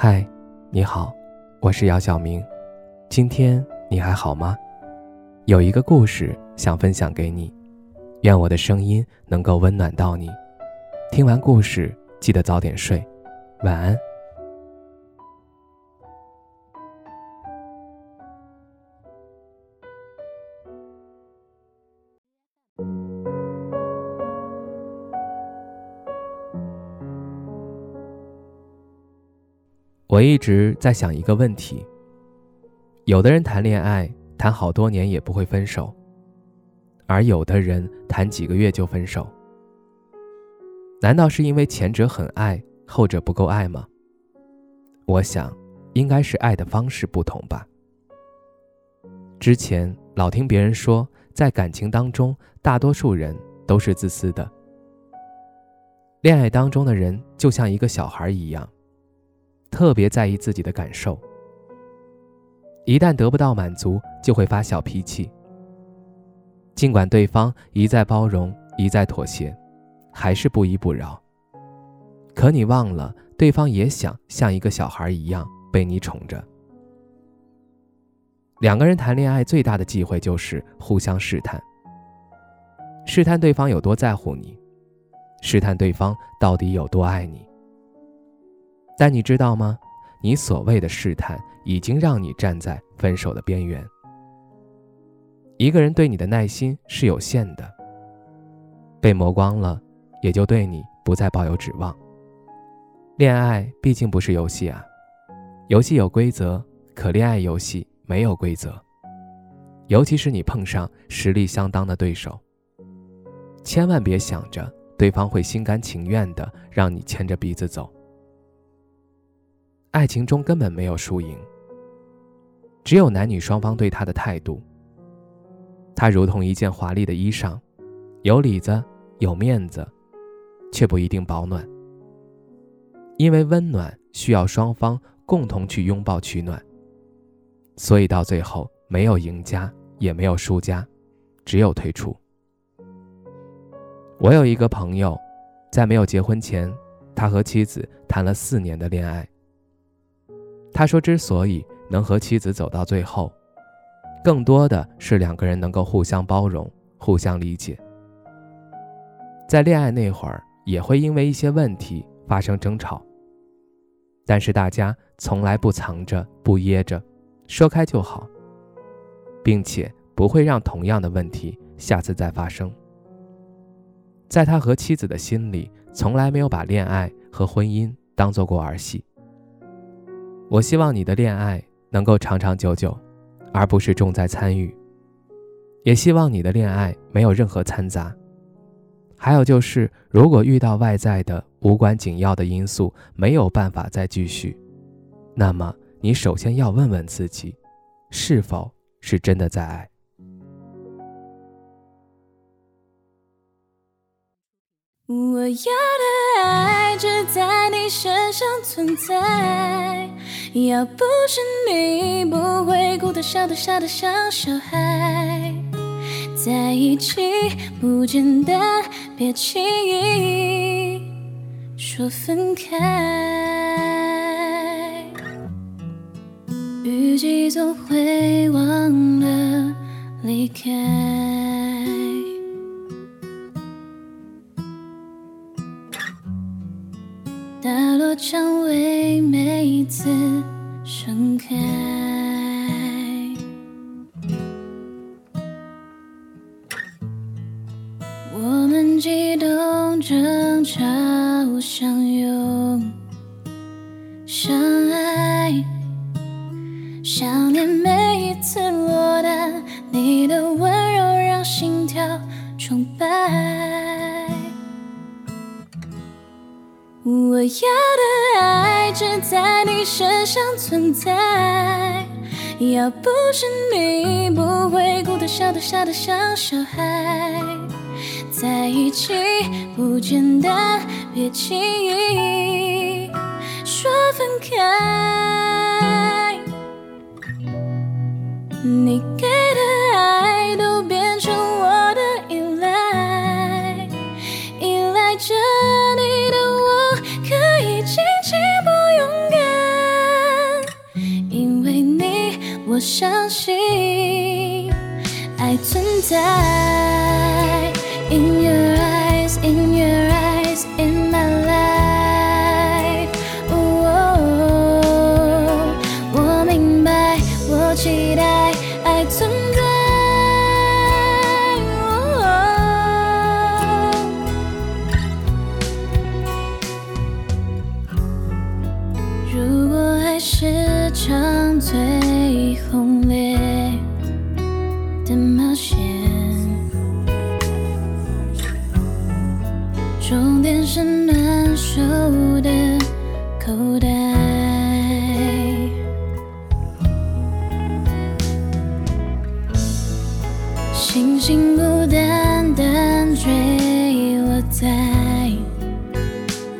嗨，你好，我是姚晓明。今天你还好吗？有一个故事想分享给你，愿我的声音能够温暖到你。听完故事，记得早点睡，晚安。我一直在想一个问题：有的人谈恋爱谈好多年也不会分手，而有的人谈几个月就分手。难道是因为前者很爱，后者不够爱吗？我想，应该是爱的方式不同吧。之前老听别人说，在感情当中，大多数人都是自私的。恋爱当中的人就像一个小孩一样。特别在意自己的感受，一旦得不到满足，就会发小脾气。尽管对方一再包容，一再妥协，还是不依不饶。可你忘了，对方也想像一个小孩一样被你宠着。两个人谈恋爱最大的忌讳就是互相试探，试探对方有多在乎你，试探对方到底有多爱你。但你知道吗？你所谓的试探，已经让你站在分手的边缘。一个人对你的耐心是有限的，被磨光了，也就对你不再抱有指望。恋爱毕竟不是游戏啊，游戏有规则，可恋爱游戏没有规则。尤其是你碰上实力相当的对手，千万别想着对方会心甘情愿的让你牵着鼻子走。爱情中根本没有输赢，只有男女双方对他的态度。他如同一件华丽的衣裳，有里子，有面子，却不一定保暖。因为温暖需要双方共同去拥抱取暖，所以到最后没有赢家，也没有输家，只有退出。我有一个朋友，在没有结婚前，他和妻子谈了四年的恋爱。他说：“之所以能和妻子走到最后，更多的是两个人能够互相包容、互相理解。在恋爱那会儿，也会因为一些问题发生争吵，但是大家从来不藏着、不掖着，说开就好，并且不会让同样的问题下次再发生。在他和妻子的心里，从来没有把恋爱和婚姻当做过儿戏。”我希望你的恋爱能够长长久久，而不是重在参与。也希望你的恋爱没有任何掺杂。还有就是，如果遇到外在的无关紧要的因素，没有办法再继续，那么你首先要问问自己，是否是真的在爱。我要的爱只在你身上存在。要不是你，不会哭得笑得傻得像小孩。在一起不简单，别轻易说分开。雨季总会忘了离开，蔷薇每次。盛开，我们激动、争吵、相拥、相我要的爱只在你身上存在，要不是你，不会哭得笑得傻得像小孩。在一起不简单，别轻易说分开。你我相信爱存在。In your eyes, in your eyes, in my life. 我明白，我期待爱存在。如果爱是。场最轰烈的冒险，终点是暖手的口袋。星星孤单单坠落在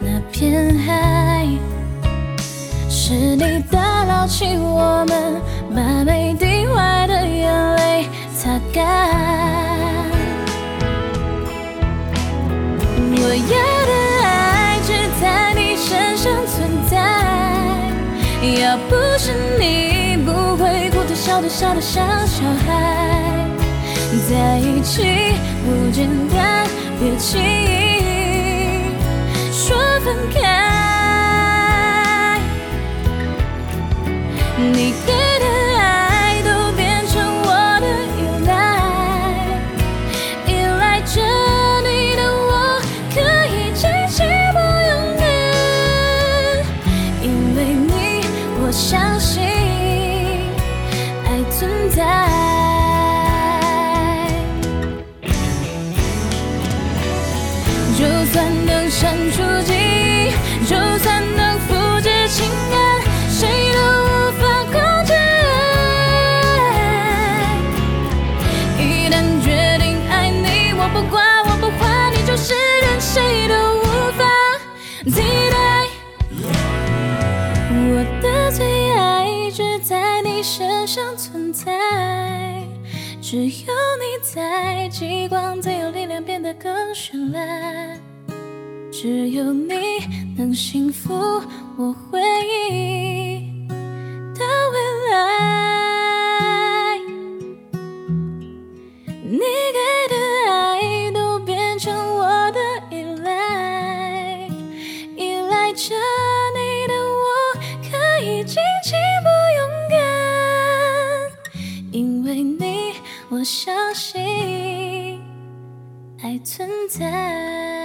那片海。是你打起我们，把每滴坏的眼泪擦干。我要的爱只在你身上存在，要不是你，不会哭的、笑的、傻的像小孩。在一起不简单，别轻易说分开。你给的爱都变成我的依赖，依赖着你的我可以尽情不勇敢，因为你，我相信上存在，只有你在，极光才有力量变得更绚烂。只有你能幸福我回忆存在。